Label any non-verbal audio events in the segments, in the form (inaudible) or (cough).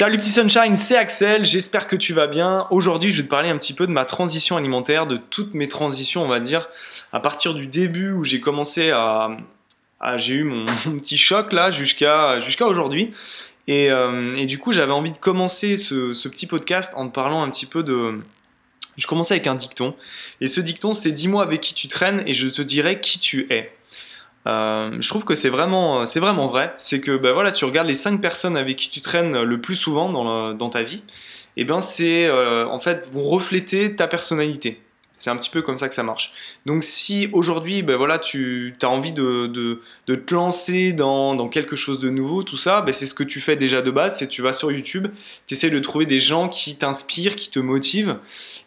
Salut petit sunshine, c'est Axel, j'espère que tu vas bien. Aujourd'hui je vais te parler un petit peu de ma transition alimentaire, de toutes mes transitions on va dire, à partir du début où j'ai commencé à... j'ai eu (laughs) mon, petit choc là jusqu'à jusqu'à aujourd'hui. Et, euh, et, du coup j'avais envie de commencer ce, ce, petit podcast en te parlant un petit peu de... Je commençais avec un dicton. Et ce dicton c'est dis-moi avec qui tu traînes et je te dirai qui tu es. Euh, je trouve que c'est vraiment, c'est vraiment vrai. C'est que bah, voilà, tu regardes les 5 personnes avec qui tu traînes le plus souvent dans, ta vie, et ben c'est euh, en fait vont refléter ta personnalité. C'est un petit peu comme ça que ça marche. Donc si aujourd'hui, ben voilà, tu as envie de, te lancer dans, quelque chose de nouveau, tout ça, ben c'est ce que tu fais déjà de base, c'est tu vas sur YouTube, tu essaies de trouver des gens qui t'inspirent, qui te motivent.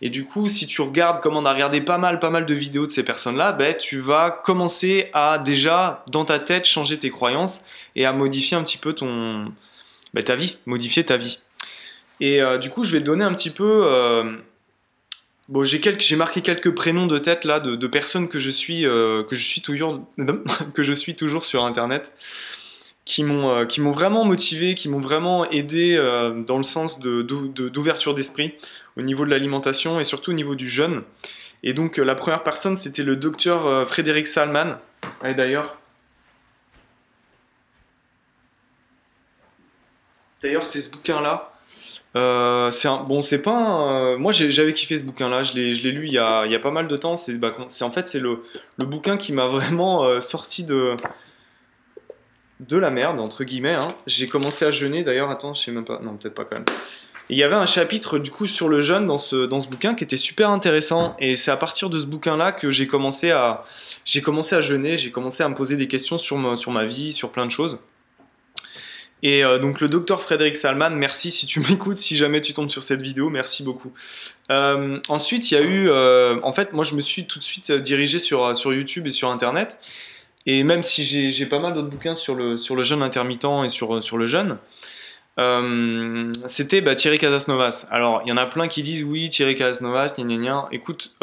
Et du coup, si tu regardes, comme on a regardé pas mal, pas mal de vidéos de ces personnes-là, ben, tu vas commencer à déjà, dans ta tête, changer tes croyances et à modifier un petit peu ton, ben, ta vie, modifier ta vie. Et euh, du coup, je vais te donner un petit peu... Euh, Bon, j'ai marqué quelques prénoms de tête là de, personnes que je suis, euh, que je suis toujours, (laughs) que je suis toujours sur internet, qui m'ont, euh, qui m'ont vraiment motivé, qui m'ont vraiment aidé euh, dans le sens de, d'ouverture d'esprit au niveau de l'alimentation et surtout au niveau du jeûne. Et donc la première personne c'était le docteur Frédéric Salman. Et d'ailleurs, d'ailleurs c'est ce bouquin là euh, c'est bon, c'est pas. moi, j'avais kiffé ce bouquin-là. Je l'ai, lu il y, a, il y, a, pas mal de temps. C'est, bah, en fait, c'est le, le, bouquin qui m'a vraiment euh, sorti de de la merde entre guillemets. Hein. J'ai commencé à jeûner. D'ailleurs, attends, je sais même pas. Non, peut-être pas quand même. il y avait un chapitre du coup sur le jeûne dans ce dans ce bouquin qui était super intéressant. Et c'est à partir de ce bouquin-là que j'ai commencé à j'ai commencé à jeûner. J'ai commencé à me poser des questions sur sur ma vie, sur plein de choses. Et euh, donc le docteur Frédéric Salman, merci si tu (laughs) m'écoutes, si jamais tu tombes sur cette vidéo, merci beaucoup. Euh, ensuite, il y a eu, euh, en fait, moi je me suis tout de suite dirigé sur, sur YouTube et sur Internet. Et même si j'ai pas mal d'autres bouquins sur le, sur le jeûne intermittent et sur, sur le jeûne, c'était bah, Thierry Casasnovas. Alors, il y en a plein qui disent oui, Thierry Casasnovas, gna gna gna. Écoute,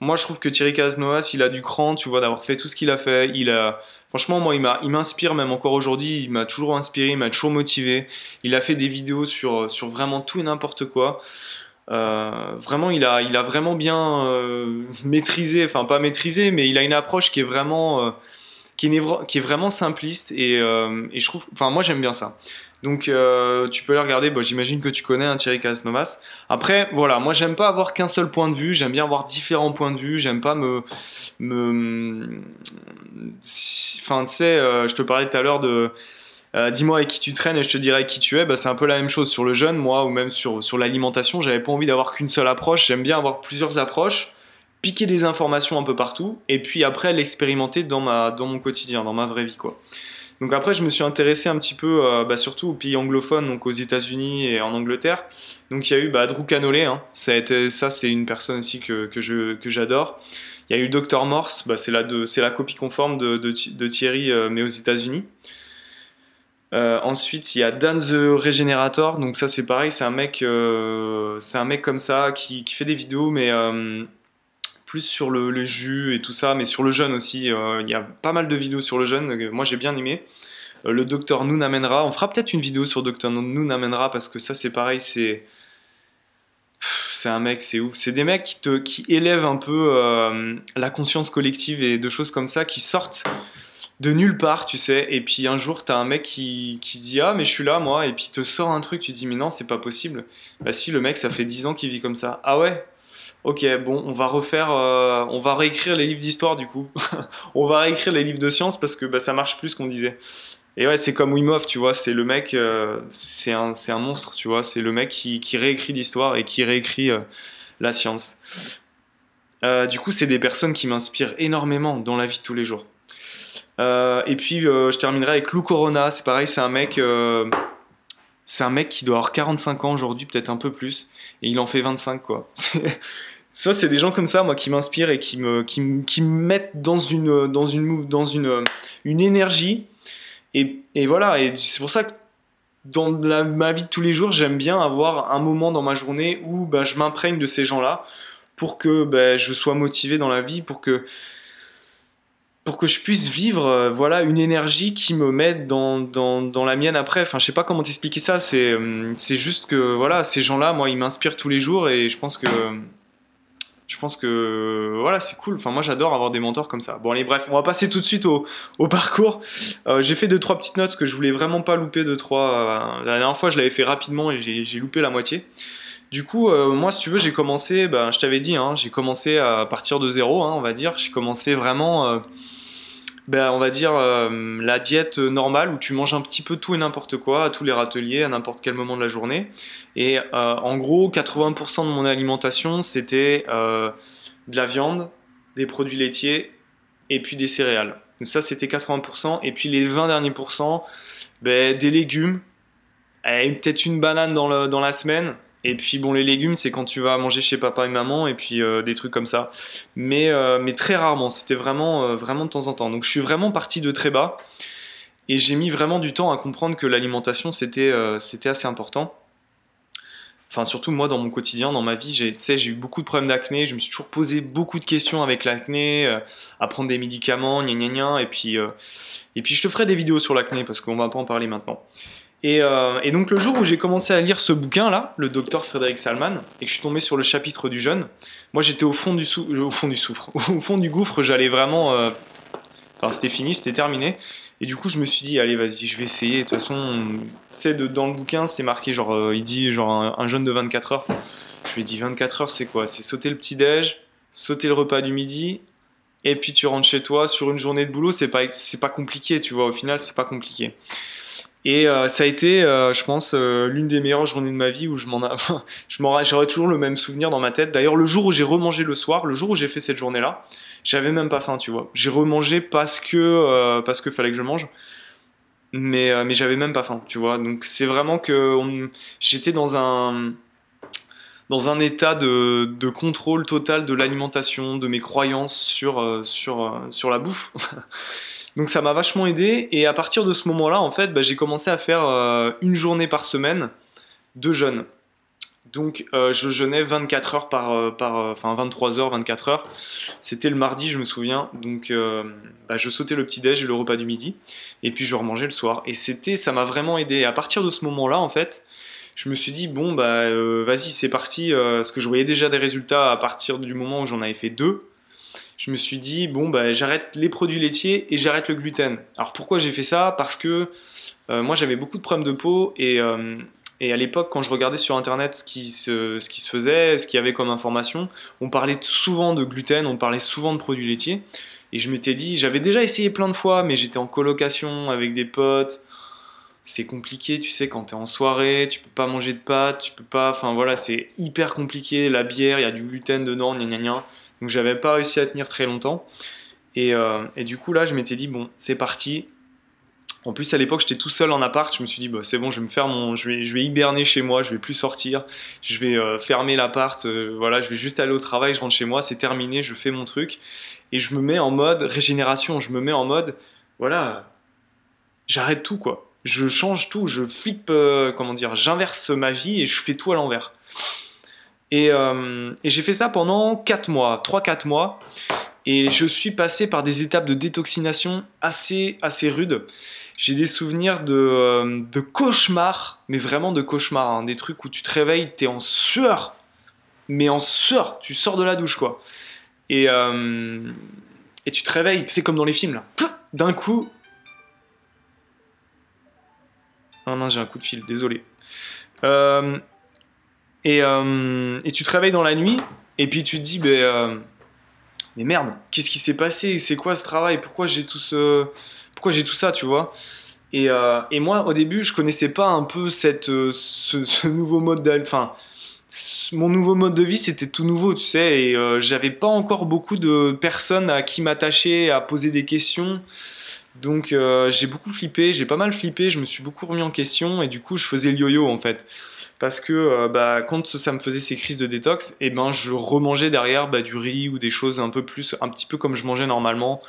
moi je trouve que Thierry Casasnovas, il a du cran, tu vois, d'avoir fait tout ce qu'il a fait. Il a, Franchement, moi, il m'inspire même encore aujourd'hui. Il m'a toujours inspiré, il m'a toujours motivé. Il a fait des vidéos sur, sur vraiment tout et n'importe quoi. Euh, vraiment, il a, il a vraiment bien euh, maîtrisé, enfin pas maîtrisé, mais il a une approche qui est vraiment, euh, qui est vraiment simpliste et, et je trouve, enfin moi j'aime bien ça. Donc euh, tu peux les regarder, bon, j'imagine que tu connais hein, Thierry Casnovas. Après, voilà, moi j'aime pas avoir qu'un seul point de vue, j'aime bien avoir différents points de vue, j'aime pas me... me... Enfin, tu sais, euh, je te parlais tout à l'heure de... Euh, dis-moi avec qui tu traînes et je te dirai qui tu es, bah, c'est un peu la même chose sur le jeûne, moi, ou même sur, sur l'alimentation. J'avais pas envie d'avoir qu'une seule approche, j'aime bien avoir plusieurs approches, piquer des informations un peu partout, et puis après l'expérimenter dans, dans mon quotidien, dans ma vraie vie, quoi. Donc après, je me suis intéressé un petit peu, euh, bah, surtout aux pays anglophones, donc aux États-Unis et en Angleterre. Donc il y a eu bah, Drew Canole, hein. ça, c'est une personne aussi que, j'adore. Il y a eu Dr Morse, bah, c'est, la copie conforme de, Thierry, euh, mais aux États-Unis. Euh, ensuite, il y a Dan the Regenerator, donc ça c'est pareil, c'est un mec, un mec comme ça qui, qui fait des vidéos, mais plus sur le, jus et tout ça, mais sur le jeûne aussi. Euh, il y a pas mal de vidéos sur le jeûne. Moi, j'ai bien aimé. Euh, le docteur Noon amènera. On fera peut-être une vidéo sur docteur Noon amènera parce que ça, c'est pareil. C'est c'est un mec, c'est ouf. C'est des mecs qui, te, qui élèvent un peu euh, la conscience collective et de choses comme ça qui sortent de nulle part, tu sais. Et puis un jour, t'as un mec qui, qui dit Ah, mais je suis là, moi. Et puis te sort un truc, tu dis Mais non, c'est pas possible. Bah, si, le mec, ça fait 10 ans qu'il vit comme ça. Ah ouais? Ok, bon, on va refaire, euh, on va réécrire les livres d'histoire du coup. (laughs) on va réécrire les livres de science parce que bah, ça marche plus qu'on disait. Et ouais, c'est comme Wim tu vois, c'est le mec, euh, c'est un, monstre, tu vois, c'est le mec qui, qui réécrit l'histoire et qui réécrit euh, la science. du coup, c'est des personnes qui m'inspirent énormément dans la vie de tous les jours. et puis, je terminerai avec Lou Corona, c'est pareil, c'est un mec c'est un mec qui doit avoir 45 ans aujourd'hui, peut-être un peu plus, et il en fait 25, quoi. (laughs) ça c'est des gens comme ça moi qui m'inspirent et qui me qui, qui me mettent dans une dans une dans une une énergie et, et voilà et c'est pour ça que dans ma vie de tous les jours j'aime bien avoir un moment dans ma journée où bah, je m'imprègne de ces gens là pour que bah, je sois motivé dans la vie pour que pour que je puisse vivre euh, voilà une énergie qui me mette dans, la mienne après. Enfin je sais pas comment t'expliquer ça. C'est euh, juste que voilà ces gens là moi ils m'inspirent tous les jours et je pense que voilà c'est cool. Enfin moi j'adore avoir des mentors comme ça. Bon allez bref on va passer tout de suite au, parcours. Euh, j'ai fait deux trois petites notes que je voulais vraiment pas louper deux trois la dernière fois je l'avais fait rapidement et j'ai loupé la moitié du coup, moi, si tu veux, j'ai commencé, ben, je t'avais dit, hein, j'ai commencé à partir de zéro, hein, on va dire. J'ai commencé vraiment ben, on va dire euh, la diète normale où tu manges un petit peu tout et n'importe quoi à tous les râteliers à n'importe quel moment de la journée. Et euh, en gros, 80% de mon alimentation c'était euh, de la viande, des produits laitiers et puis des céréales. Donc ça c'était 80%. Et puis les 20 derniers pourcents, ben, des légumes, peut-être une banane dans, dans la semaine et puis bon, les légumes, c'est quand tu vas manger chez papa et maman, et puis euh, des trucs comme ça. Mais, euh, mais très rarement, c'était vraiment, euh, vraiment de temps en temps. Donc je suis vraiment parti de très bas, et j'ai mis vraiment du temps à comprendre que l'alimentation, c'était c'était assez important. Enfin, surtout moi, dans mon quotidien, dans ma vie, j'ai eu beaucoup de problèmes d'acné, je me suis toujours posé beaucoup de questions avec l'acné, à prendre des médicaments, gna gna gna, et puis, et puis je te ferai des vidéos sur l'acné, parce qu'on va pas en parler maintenant. Euh, et, donc le jour où j'ai commencé à lire ce bouquin-là, le docteur Frédéric Salman, et que je suis tombé sur le chapitre du jeûne, moi j'étais au fond du au fond du souffre, (laughs) au fond du gouffre, j'allais vraiment, euh, enfin c'était fini, c'était terminé, et du coup je me suis dit allez vas-y je vais essayer. De toute façon, tu sais dans le bouquin c'est marqué genre euh, il dit genre un, jeûne de 24 heures. Je lui ai dit 24 heures c'est quoi? C'est sauter le petit déj, sauter le repas du midi, et puis tu rentres chez toi sur une journée de boulot. C'est pas pas compliqué, tu vois. Au final c'est pas compliqué. Et euh, ça a été, euh, je pense, euh, l'une des meilleures journées de ma vie où je m'en, (laughs) je m'en, j'aurais toujours le même souvenir dans ma tête. D'ailleurs, le jour où j'ai remangé le soir, le jour où j'ai fait cette journée-là, j'avais même pas faim, tu vois. J'ai remangé parce que parce que fallait que je mange, mais mais j'avais même pas faim, tu vois. Donc c'est vraiment que j'étais dans un dans un état de, de contrôle total de l'alimentation, de mes croyances sur sur sur la bouffe. (laughs) Donc ça m'a vachement aidé et à partir de ce moment-là, en fait, bah, j'ai commencé à faire euh, une journée par semaine de jeûne. Donc euh, je jeûnais 24 heures par, euh, par enfin 23 heures, 24 heures. C'était le mardi, je me souviens. Donc bah, je sautais le petit déj le repas du midi et puis je remangeais le soir. Et c'était, ça m'a vraiment aidé. Et à partir de ce moment-là, en fait, je me suis dit bon bah vas-y c'est parti. parce que je voyais déjà des résultats à partir du moment où j'en avais fait deux je me suis dit, bon, bah, j'arrête les produits laitiers et j'arrête le gluten. Alors pourquoi j'ai fait ça? Parce que euh, moi j'avais beaucoup de problèmes de peau et, euh, et à l'époque, quand je regardais sur internet ce qui, se, ce qui se faisait, ce qu'il y avait comme information, on parlait souvent de gluten, on parlait souvent de produits laitiers. Et je m'étais dit, j'avais déjà essayé plein de fois, mais j'étais en colocation avec des potes. C'est compliqué, tu sais, quand tu es en soirée, tu peux pas manger de pâtes, tu peux pas. Enfin voilà, c'est hyper compliqué. La bière, il y a du gluten dedans, gna gna gna. Donc j'avais pas réussi à tenir très longtemps. Euh, et, du coup là, je m'étais dit bon, c'est parti. En plus à l'époque j'étais tout seul en appart, je me suis dit bah, c'est bon, je vais me faire mon, je vais, je vais hiberner chez moi, je vais plus sortir, je vais euh, fermer l'appart, euh, voilà, je vais juste aller au travail, je rentre chez moi, c'est terminé, je fais mon truc et je me mets en mode régénération, je me mets en mode voilà, j'arrête tout quoi, je change tout, je flippe, comment dire, j'inverse ma vie et je fais tout à l'envers. Euh, et, j'ai fait ça pendant 4 mois, 3-4 mois. Et je suis passé par des étapes de détoxination assez, assez rudes. J'ai des souvenirs de, euh, de cauchemars, mais vraiment de cauchemars. Hein. des trucs où tu te réveilles, t'es en sueur. Mais en sueur, tu sors de la douche, quoi. Et, euh, et tu te réveilles, c'est comme dans les films, là. D'un coup. Oh non, j'ai un coup de fil, désolé. Euh, euh, et, tu te réveilles dans la nuit, et puis tu te dis, ben, mais merde, qu'est-ce qui s'est passé? C'est quoi ce travail? Pourquoi j'ai tout ce... Pourquoi tout ça, tu vois? Et, euh, et, moi, au début, je connaissais pas un peu cette, (laughs) ce, nouveau mode de... Enfin, mon nouveau mode de vie, c'était tout nouveau, tu sais, et j'avais pas encore beaucoup de personnes à qui m'attacher, à poser des questions. Donc j'ai beaucoup flippé, j'ai pas mal flippé, je me suis beaucoup remis en question, et du coup, je faisais le yo-yo, en fait parce que euh, bah, quand ça me faisait ces crises de détox, et eh ben je remangeais derrière bah, du riz ou des choses un peu plus, un petit peu comme je mangeais normalement.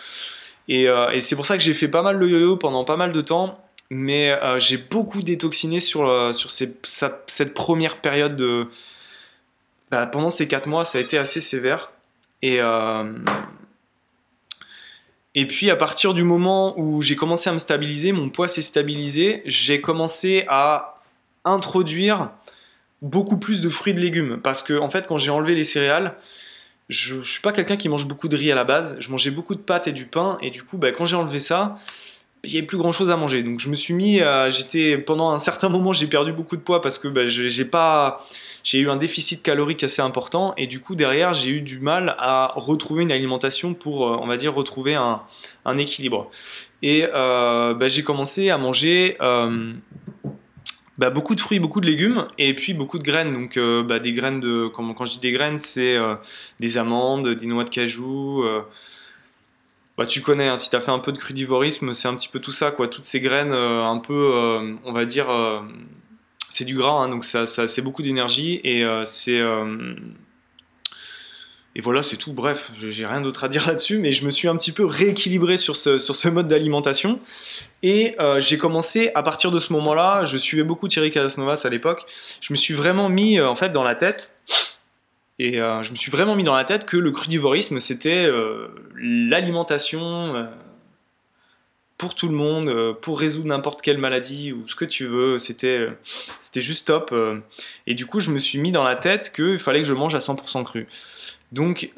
Et, euh, c'est pour ça que j'ai fait pas mal le yo-yo pendant pas mal de temps, mais euh, j'ai beaucoup détoxiné sur, sur cette première période de... Bah, pendant ces 4 mois, ça a été assez sévère. Et, Et puis à partir du moment où j'ai commencé à me stabiliser, mon poids s'est stabilisé, j'ai commencé à introduire beaucoup plus de fruits et de légumes. Parce que en fait, quand j'ai enlevé les céréales, je, ne suis pas quelqu'un qui mange beaucoup de riz à la base. Je mangeais beaucoup de pâtes et du pain. Et du coup, bah, quand j'ai enlevé ça, il n'y avait plus grand chose à manger. Donc je me suis mis, j'étais pendant un certain moment, j'ai perdu beaucoup de poids parce que bah, j'ai pas, j'ai eu un déficit calorique assez important et du coup derrière j'ai eu du mal à retrouver une alimentation pour, euh, on va dire, retrouver un, équilibre. Et euh, bah, j'ai commencé à manger euh, bah, beaucoup de fruits, beaucoup de légumes et puis beaucoup de graines. Donc des graines de, quand, quand je dis des graines, c'est des amandes, des noix de cajou bah, tu connais, hein, si tu as fait un peu de crudivorisme, c'est un petit peu tout ça, quoi. Toutes ces graines, euh, un peu, euh, on va dire, euh, c'est du gras, hein, donc c'est beaucoup d'énergie et c'est. et voilà, c'est tout. Bref, j'ai rien d'autre à dire (laughs) là-dessus, mais je me suis un petit peu rééquilibré sur ce, sur ce mode d'alimentation. Et j'ai commencé, à partir de ce moment-là, je suivais beaucoup Thierry Casasnovas à l'époque, je me suis vraiment mis en fait dans la tête et euh, je me suis vraiment mis dans la tête que le crudivorisme, c'était euh, l'alimentation euh, pour tout le monde, pour résoudre n'importe quelle maladie ou ce que tu veux. C'était, c'était juste top. et du coup, je me suis mis dans la tête qu'il fallait que je mange à 100% cru. Donc,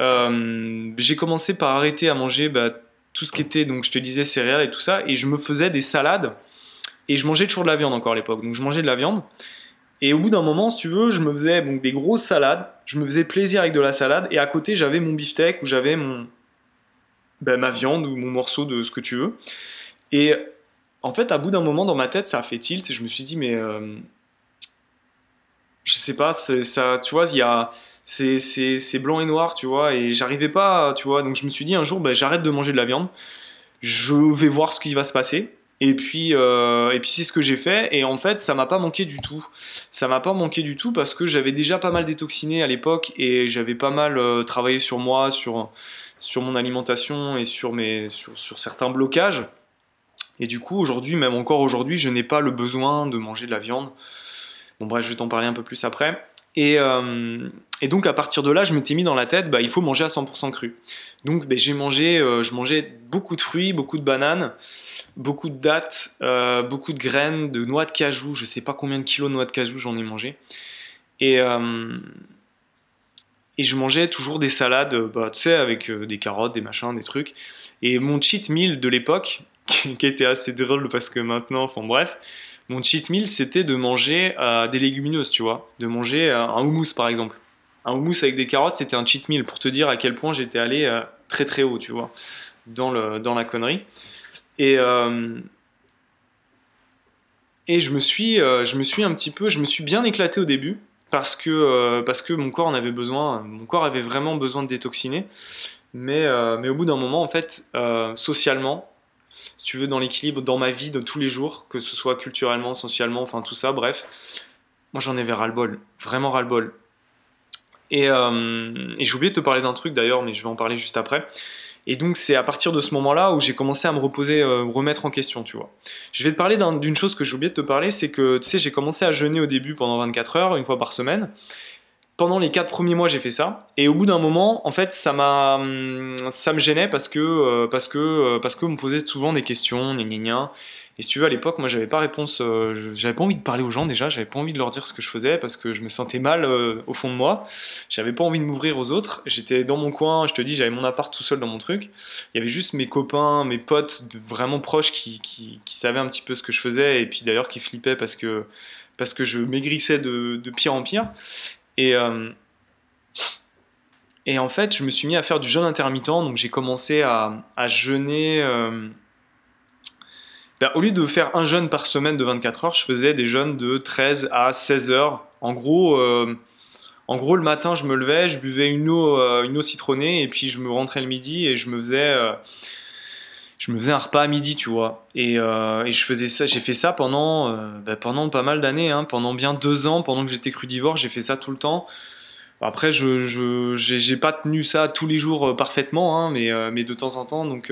j'ai commencé par arrêter à manger bah, tout ce qui était, donc je te disais, céréales et tout ça. Et je me faisais des salades. Et je mangeais toujours de la viande encore à l'époque. Donc, je mangeais de la viande. Et au bout d'un moment, si tu veux, je me faisais des grosses salades, je me faisais plaisir avec de la salade, et à côté, j'avais mon beefsteak ou j'avais mon, ben, ma viande ou mon morceau de ce que tu veux. Et en fait, à bout d'un moment, dans ma tête, ça a fait tilt, et je me suis dit, mais euh, je sais pas, ça, tu vois, il y a. C'est blanc et noir, tu vois, et j'arrivais pas, tu vois, donc je me suis dit un jour, ben, j'arrête de manger de la viande, je vais voir ce qui va se passer. Et puis, euh, et puis c'est ce que j'ai fait. Et en fait, ça m'a pas manqué du tout. Ça m'a pas manqué du tout parce que j'avais déjà pas mal détoxiné à l'époque et j'avais pas mal euh, travaillé sur moi, sur, sur mon alimentation et sur, mes, sur, sur certains blocages. Et du coup, aujourd'hui, même encore aujourd'hui, je n'ai pas le besoin de manger de la viande. Bon, bref, je vais t'en parler un peu plus après. Et, euh, et, donc à partir de là, je m'étais mis dans la tête, bah, il faut manger à 100% cru. Donc bah, j'ai mangé, je mangeais beaucoup de fruits, beaucoup de bananes beaucoup de dattes, euh, beaucoup de graines, de noix de cajou. Je sais pas combien de kilos de noix de cajou j'en ai mangé. Et, euh, je mangeais toujours des salades, bah, tu sais, avec euh, des carottes, des machins, des trucs. Et mon cheat meal de l'époque, (laughs) qui était assez drôle parce que maintenant, enfin bref, mon cheat meal c'était de manger des légumineuses, tu vois. De manger un houmous par exemple. Un houmous avec des carottes, c'était un cheat meal pour te dire à quel point j'étais allé très très haut, tu vois, dans, le, dans la connerie. Et, euh, et je, me suis, euh, je me suis un petit peu, je me suis bien éclaté au début parce que, euh, parce que mon corps en avait besoin, mon corps avait vraiment besoin de détoxiner. Mais, mais au bout d'un moment, en fait, socialement, si tu veux, dans l'équilibre, dans ma vie de tous les jours, que ce soit culturellement, socialement, enfin tout ça, bref, moi j'en avais ras-le-bol, vraiment ras-le-bol. Et, et j'ai oublié de te parler d'un truc d'ailleurs, mais je vais en parler juste après. Et donc c'est à partir de ce moment-là où j'ai commencé à me reposer, euh, remettre en question, tu vois. Je vais te parler d'une chose que j'ai oublié de te parler, c'est que tu sais, j'ai commencé à jeûner au début pendant 24 heures, une fois par semaine. Pendant les 4 premiers mois, j'ai fait ça. Et au bout d'un moment, en fait, ça m'a, ça me gênait parce que, euh, parce que, euh, parce que me posait souvent des questions, gna gna. Et si tu veux, à l'époque, moi, j'avais pas réponse, euh, j'avais pas envie de parler aux gens déjà, j'avais pas envie de leur dire ce que je faisais parce que je me sentais mal au fond de moi. J'avais pas envie de m'ouvrir aux autres. J'étais dans mon coin, je te dis, j'avais mon appart tout seul dans mon truc. Il y avait juste mes copains, mes potes vraiment proches qui, qui, savaient un petit peu ce que je faisais et puis d'ailleurs qui flippaient parce que, parce que je maigrissais de pire en pire. Et. Euh, et en fait, je me suis mis à faire du jeûne intermittent, donc j'ai commencé à, jeûner. Bah, au lieu de faire un jeûne par semaine de 24 heures, je faisais des jeûnes de 13 à 16 heures. En gros, euh, en gros le matin, je me levais, je buvais une eau, euh, une eau citronnée, et puis je me rentrais le midi et je me faisais, euh, je me faisais un repas à midi, tu vois. Et, et je faisais ça, j'ai fait ça pendant, bah, pendant pas mal d'années, hein, pendant bien deux ans, pendant que j'étais crudivore, j'ai fait ça tout le temps. Après, je n'ai pas tenu ça tous les jours parfaitement, hein, mais, de temps en temps, donc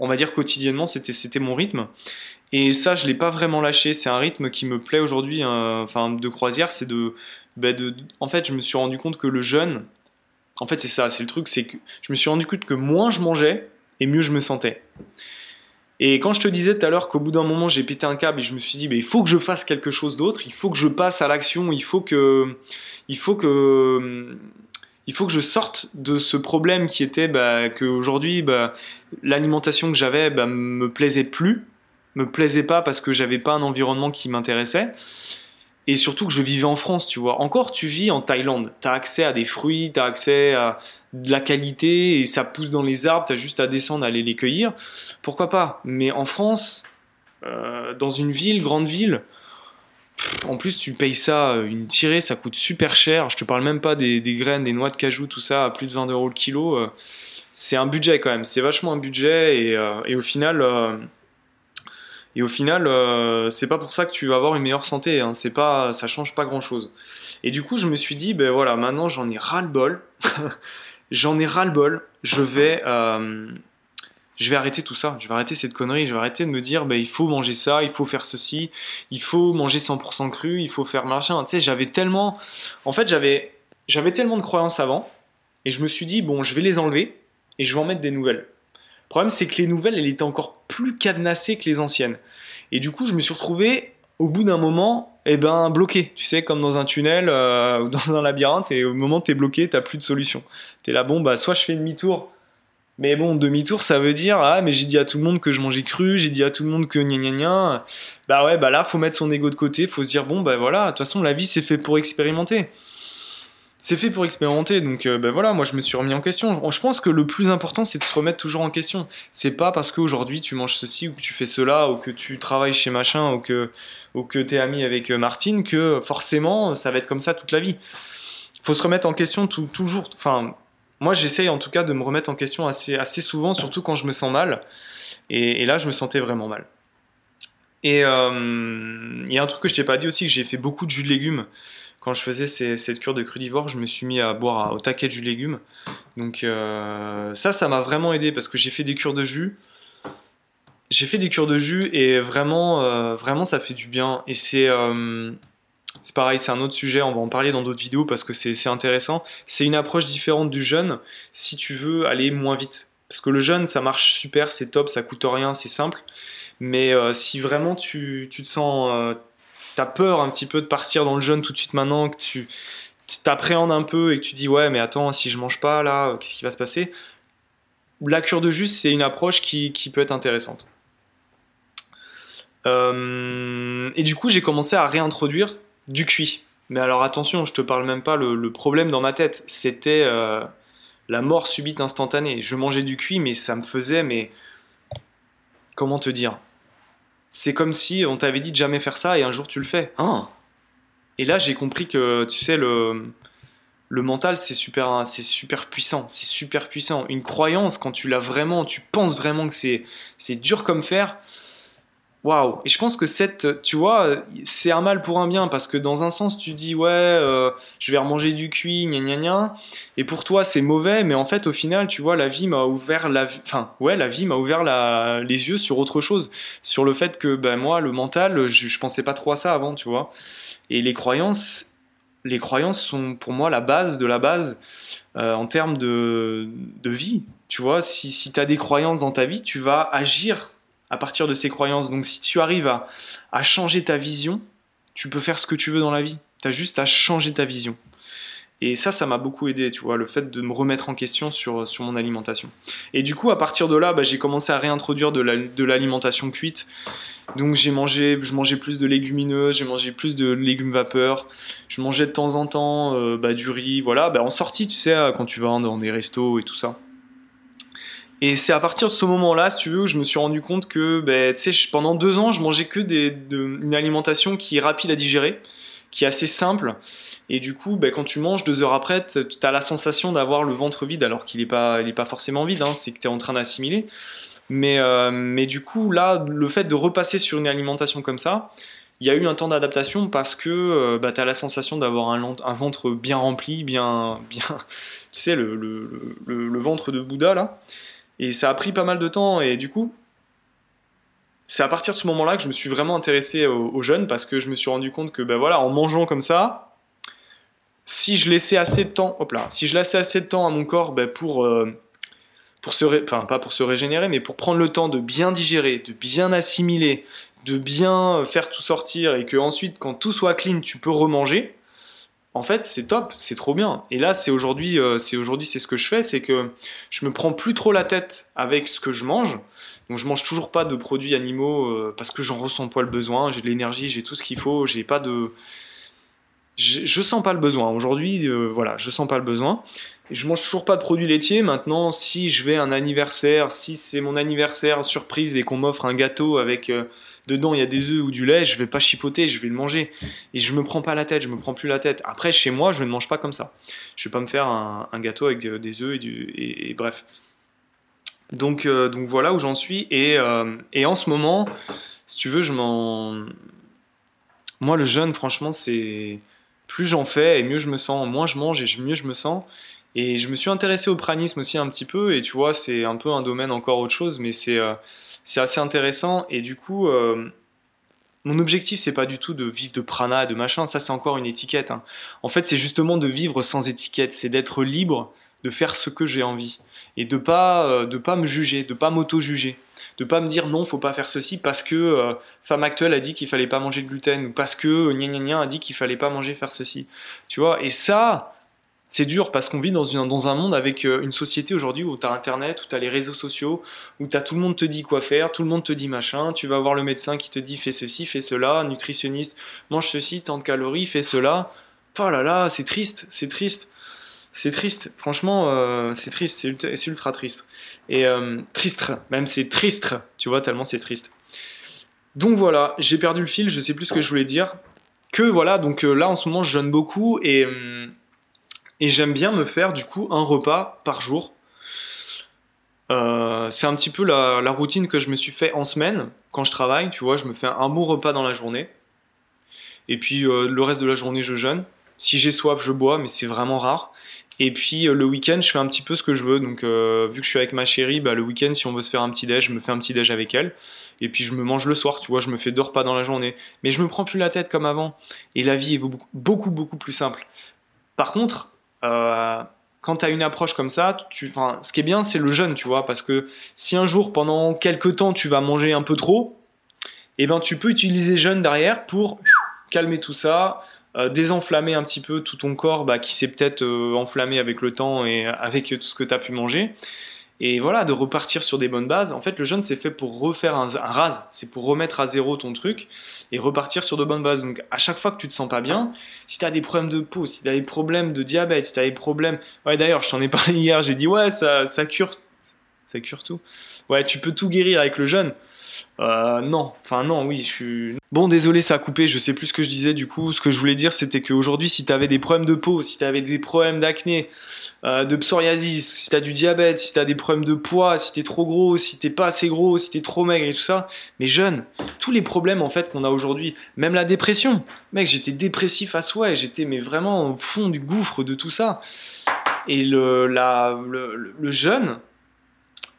on va dire quotidiennement, c'était, mon rythme. Et ça, je l'ai pas vraiment lâché. C'est un rythme qui me plaît aujourd'hui, hein, enfin de croisière, c'est bah, de, En fait, je me suis rendu compte que le jeûne, en fait, c'est ça, c'est le truc, c'est que je me suis rendu compte que moins je mangeais, et mieux je me sentais. Et quand je te disais tout à l'heure qu'au bout d'un moment j'ai pété un câble et je me suis dit, il faut que je fasse quelque chose d'autre, il faut que je passe à l'action, il faut que, il faut que, il faut que je sorte de ce problème qui était bah, qu'aujourd'hui bah, l'alimentation que j'avais bah, me plaisait plus, me plaisait pas parce que j'avais pas un environnement qui m'intéressait. Et surtout que je vivais en France, tu vois. Encore, tu vis en Thaïlande. Tu as accès à des fruits, tu as accès à de la qualité et ça pousse dans les arbres, tu as juste à descendre, aller les cueillir. Pourquoi pas? Mais en France, euh, dans une ville, grande ville, en plus, tu payes ça, une tirée, ça coûte super cher. Je te parle même pas des, graines, des noix de cajou, tout ça, à plus de 20 euros le kilo. Euh, c'est un budget quand même, c'est vachement un budget et, euh, et au final et au final, euh, c'est pas pour ça que tu vas avoir une meilleure santé. Hein. C'est pas, ça change pas grand chose. Et du coup, je me suis dit, ben voilà, maintenant j'en ai ras le bol. (laughs) j'en ai ras le bol. Je vais, euh, je vais arrêter tout ça. Je vais arrêter cette connerie. Je vais arrêter de me dire, ben il faut manger ça, il faut faire ceci, il faut manger 100% cru, il faut faire machin. Tu sais, j'avais tellement, en fait, j'avais, j'avais tellement de croyances avant. Et je me suis dit, bon, je vais les enlever et je vais en mettre des nouvelles. Le problème, c'est que les nouvelles, elles étaient encore plus cadenassées que les anciennes. Et du coup, je me suis retrouvé au bout d'un moment, eh ben, bloqué. Tu sais, comme dans un tunnel euh, (laughs) ou dans un labyrinthe, et au moment où tu es bloqué, tu plus de solution. Tu es là, bon, bah, soit je fais demi-tour. Mais bon, demi-tour, ça veut dire, ah, mais j'ai dit à tout le monde que je mangeais cru, j'ai dit à tout le monde que gna gna gna. Bah ouais, bah là, faut mettre son ego de côté, faut se dire, bon, bah voilà, de toute façon, la vie, c'est fait pour expérimenter c'est fait pour expérimenter. Donc euh, ben voilà, moi je me suis remis en question. Je, pense que le plus important c'est de se remettre toujours en question. C'est pas parce qu'aujourd'hui tu manges ceci ou que tu fais cela ou que tu travailles chez machin ou que ou que t'es ami avec euh, Martine que forcément ça va être comme ça toute la vie. Faut se remettre en question toujours. Enfin, moi j'essaye en tout cas de me remettre en question assez assez souvent, surtout quand je me sens mal. Et, là je me sentais vraiment mal. Et euh, il y a un truc que je t'ai pas dit aussi, que j'ai fait beaucoup de jus de légumes quand je faisais cette cure de crudivore, je me suis mis à boire au taquet du légume. Donc euh, ça, ça m'a vraiment aidé parce que j'ai fait des cures de jus. J'ai fait des cures de jus et vraiment, euh, vraiment, ça fait du bien. Et c'est euh, c'est pareil, c'est un autre sujet, on va en parler dans d'autres vidéos parce que c'est intéressant. C'est une approche différente du jeûne si tu veux aller moins vite. Parce que le jeûne, ça marche super, c'est top, ça coûte rien, c'est simple. Mais si vraiment tu, tu te sens t'as peur un petit peu de partir dans le jeûne tout de suite maintenant, que tu t'appréhendes un peu et que tu dis ouais mais attends si je mange pas là qu'est-ce qui va se passer? La cure de jus c'est une approche qui, peut être intéressante. Euh, et du coup j'ai commencé à réintroduire du cuit. Mais alors attention je te parle même pas le, problème dans ma tête c'était euh, la mort subite instantanée. Je mangeais du cuit mais ça me faisait mais comment te dire? C'est comme si on t'avait dit de jamais faire ça et un jour tu le fais. Ah. Et là, j'ai compris que, tu sais, le, le mental, c'est super, c'est super puissant. C'est super puissant. Une croyance, quand tu l'as vraiment, tu penses vraiment que c'est, c'est dur comme fer, Waouh. Et je pense que cette, tu vois, c'est un mal pour un bien parce que dans un sens tu dis ouais, euh, je vais remanger du cuit, gna gna gna, et pour toi c'est mauvais, mais en fait au final tu vois la vie m'a ouvert la, enfin ouais la vie m'a ouvert la, les yeux sur autre chose, sur le fait que ben moi le mental, je, je pensais pas trop à ça avant, tu vois, et les croyances, les croyances sont pour moi la base de la base euh, en termes de, de vie, tu vois, si, si tu as des croyances dans ta vie, tu vas agir à partir de ces croyances. Donc si tu arrives à, changer ta vision, tu peux faire ce que tu veux dans la vie. Tu as juste à changer ta vision. Et ça, ça m'a beaucoup aidé, tu vois, le fait de me remettre en question sur, sur mon alimentation. Et du coup, à partir de là, bah, j'ai commencé à réintroduire de l'alimentation cuite. Donc j'ai mangé, je mangeais plus de légumineuses, j'ai mangé plus de légumes vapeur, je mangeais de temps en temps euh, bah, du riz, voilà, bah, en sortie, tu sais, quand tu vas dans des restos et tout ça. Et c'est à partir de ce moment-là, si tu veux, où je me suis rendu compte que ben, pendant deux ans, je mangeais que des, une alimentation qui est rapide à digérer, qui est assez simple. Et du coup, ben, quand tu manges deux heures après, tu as la sensation d'avoir le ventre vide, alors qu'il n'est pas, pas forcément vide, hein, c'est que tu es en train d'assimiler. Mais, euh, mais du coup, là, le fait de repasser sur une alimentation comme ça, il y a eu un temps d'adaptation parce que euh, bah, tu as la sensation d'avoir un, ventre bien rempli, bien, bien (laughs) tu sais, le ventre de Bouddha là. Et ça a pris pas mal de temps et du coup, c'est à partir de ce moment-là que je me suis vraiment intéressé aux, jeunes parce que je me suis rendu compte que ben voilà, en mangeant comme ça, si je laissais assez de temps, hop là, si je laissais assez de temps à mon corps ben pour, euh, pour se, enfin pas pour se régénérer, mais pour prendre le temps de bien digérer, de bien assimiler, de bien faire tout sortir et que ensuite, quand tout soit clean, tu peux remanger. En fait, c'est top, c'est trop bien. Et là, c'est aujourd'hui, euh, c'est aujourd'hui, c'est ce que je fais, c'est que je me prends plus trop la tête avec ce que je mange. Donc, je mange toujours pas de produits animaux euh, parce que j'en ressens pas le besoin. J'ai de l'énergie, j'ai tout ce qu'il faut. J'ai pas de, je, je, sens pas le besoin. Aujourd'hui, euh, voilà, je sens pas le besoin. Je mange toujours pas de produits laitiers. Maintenant, si je vais à un anniversaire, si c'est mon anniversaire surprise et qu'on m'offre un gâteau avec euh, dedans il y a des œufs ou du lait, je vais pas chipoter, je vais le manger. Et je me prends pas la tête, je me prends plus la tête. Après, chez moi, je ne mange pas comme ça. Je vais pas me faire un, gâteau avec des œufs et, du, et, bref. Donc, euh, donc voilà où j'en suis. Et, euh, et en ce moment, si tu veux, je m'en. Moi, le jeûne, franchement, c'est plus j'en fais et mieux je me sens, moins je mange et mieux je me sens. Et je me suis intéressé au pranisme aussi un petit peu, et tu vois, c'est un peu un domaine encore autre chose, mais c'est euh, assez intéressant. Et du coup, euh, mon objectif, c'est pas du tout de vivre de prana de machin, ça c'est encore une étiquette. Hein. En fait, c'est justement de vivre sans étiquette, c'est d'être libre de faire ce que j'ai envie et de pas euh, de pas me juger, de pas m'auto-juger, de pas me dire non, faut pas faire ceci parce que euh, femme actuelle a dit qu'il fallait pas manger de gluten ou parce que gna gna a dit qu'il fallait pas manger faire ceci. Tu vois? Et ça c'est dur parce qu'on vit dans, une, dans, un monde avec euh, une société aujourd'hui où tu as Internet, où tu as les réseaux sociaux, où tout le monde te dit quoi faire, tout le monde te dit machin, tu vas voir le médecin qui te dit fais ceci, fais cela, nutritionniste, mange ceci, tant de calories, fais cela. Oh là là, c'est triste, c'est triste. C'est triste, franchement, euh, c'est triste, c'est ultra, triste. Et euh, triste, même c'est triste, tu vois, tellement c'est triste. Donc voilà, j'ai perdu le fil, je sais plus ce que je voulais dire. Que voilà, donc là en ce moment je jeûne beaucoup et, hum, et j'aime bien me faire du coup un repas par jour. Euh, c'est un petit peu la, routine que je me suis fait en semaine quand je travaille, tu vois, je me fais un bon repas dans la journée. Et puis euh, le reste de la journée je jeûne. Si j'ai soif, je bois, mais c'est vraiment rare. Et puis euh, le week-end, je fais un petit peu ce que je veux. Donc, vu que je suis avec ma chérie, bah, le week-end, si on veut se faire un petit déj, je me fais un petit déj avec elle. Et puis je me mange le soir, tu vois, je me fais deux repas dans la journée. Mais je me prends plus la tête comme avant. Et la vie est beaucoup, beaucoup, beaucoup plus simple. Par contre, euh, quand tu as une approche comme ça, tu, ce qui est bien, c'est le jeûne, tu vois, parce que si un jour, pendant quelques temps, tu vas manger un peu trop, eh ben, tu peux utiliser jeûne derrière pour calmer tout ça, euh, désenflammer un petit peu tout ton corps bah, qui s'est peut-être euh, enflammé avec le temps et avec tout ce que tu as pu manger. Et voilà, de repartir sur des bonnes bases. En fait, le jeûne, c'est fait pour refaire un, un rase, c'est pour remettre à zéro ton truc et repartir sur de bonnes bases. Donc, à chaque fois que tu te sens pas bien, si tu as des problèmes de peau, si tu as des problèmes de diabète, si tu as des problèmes. Ouais, d'ailleurs, je t'en ai parlé hier, j'ai dit, ouais, ça, ça cure. Ça cure tout. Ouais, tu peux tout guérir avec le jeûne. Euh, non, enfin non, oui, je suis. Bon, désolé, ça a coupé, je sais plus ce que je disais du coup. Ce que je voulais dire, c'était qu'aujourd'hui, si tu avais des problèmes de peau, si tu avais des problèmes d'acné, euh, de psoriasis, si tu as du diabète, si tu as des problèmes de poids, si tu es trop gros, si t'es pas assez gros, si tu es trop maigre et tout ça, mais jeune, tous les problèmes en fait qu'on a aujourd'hui, même la dépression. Mec, j'étais dépressif à soi et j'étais vraiment au fond du gouffre de tout ça. Et le, la, le, le jeûne,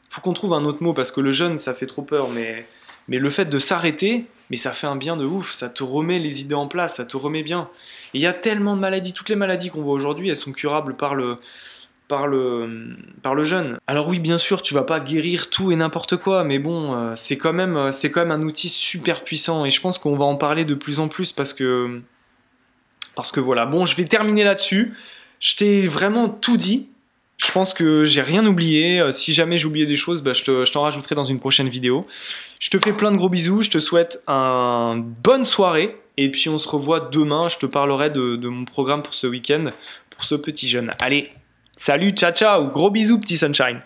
faut qu'on trouve un autre mot parce que le jeûne, ça fait trop peur, mais mais le fait de s'arrêter, mais ça fait un bien de ouf, ça te remet les idées en place, ça te remet bien. Il y a tellement de maladies, toutes les maladies qu'on voit aujourd'hui, elles sont curables par le, par le, par le jeûne. Alors oui, bien sûr, tu vas pas guérir tout et n'importe quoi, mais bon, euh, c'est quand même, euh, c'est quand même un outil super puissant et je pense qu'on va en parler de plus en plus parce que, parce que voilà. Bon, je vais terminer là-dessus. Je t'ai vraiment tout dit. Je pense que j'ai rien oublié. Euh, si jamais j'ai des choses, bah, je t'en rajouterai dans une prochaine vidéo. Je te fais plein de gros bisous. Je te souhaite une bonne soirée. Et puis on se revoit demain. Je te parlerai de, de mon programme pour ce week-end, pour ce petit jeune. Allez, salut, ciao, ciao. Gros bisous, petit sunshine.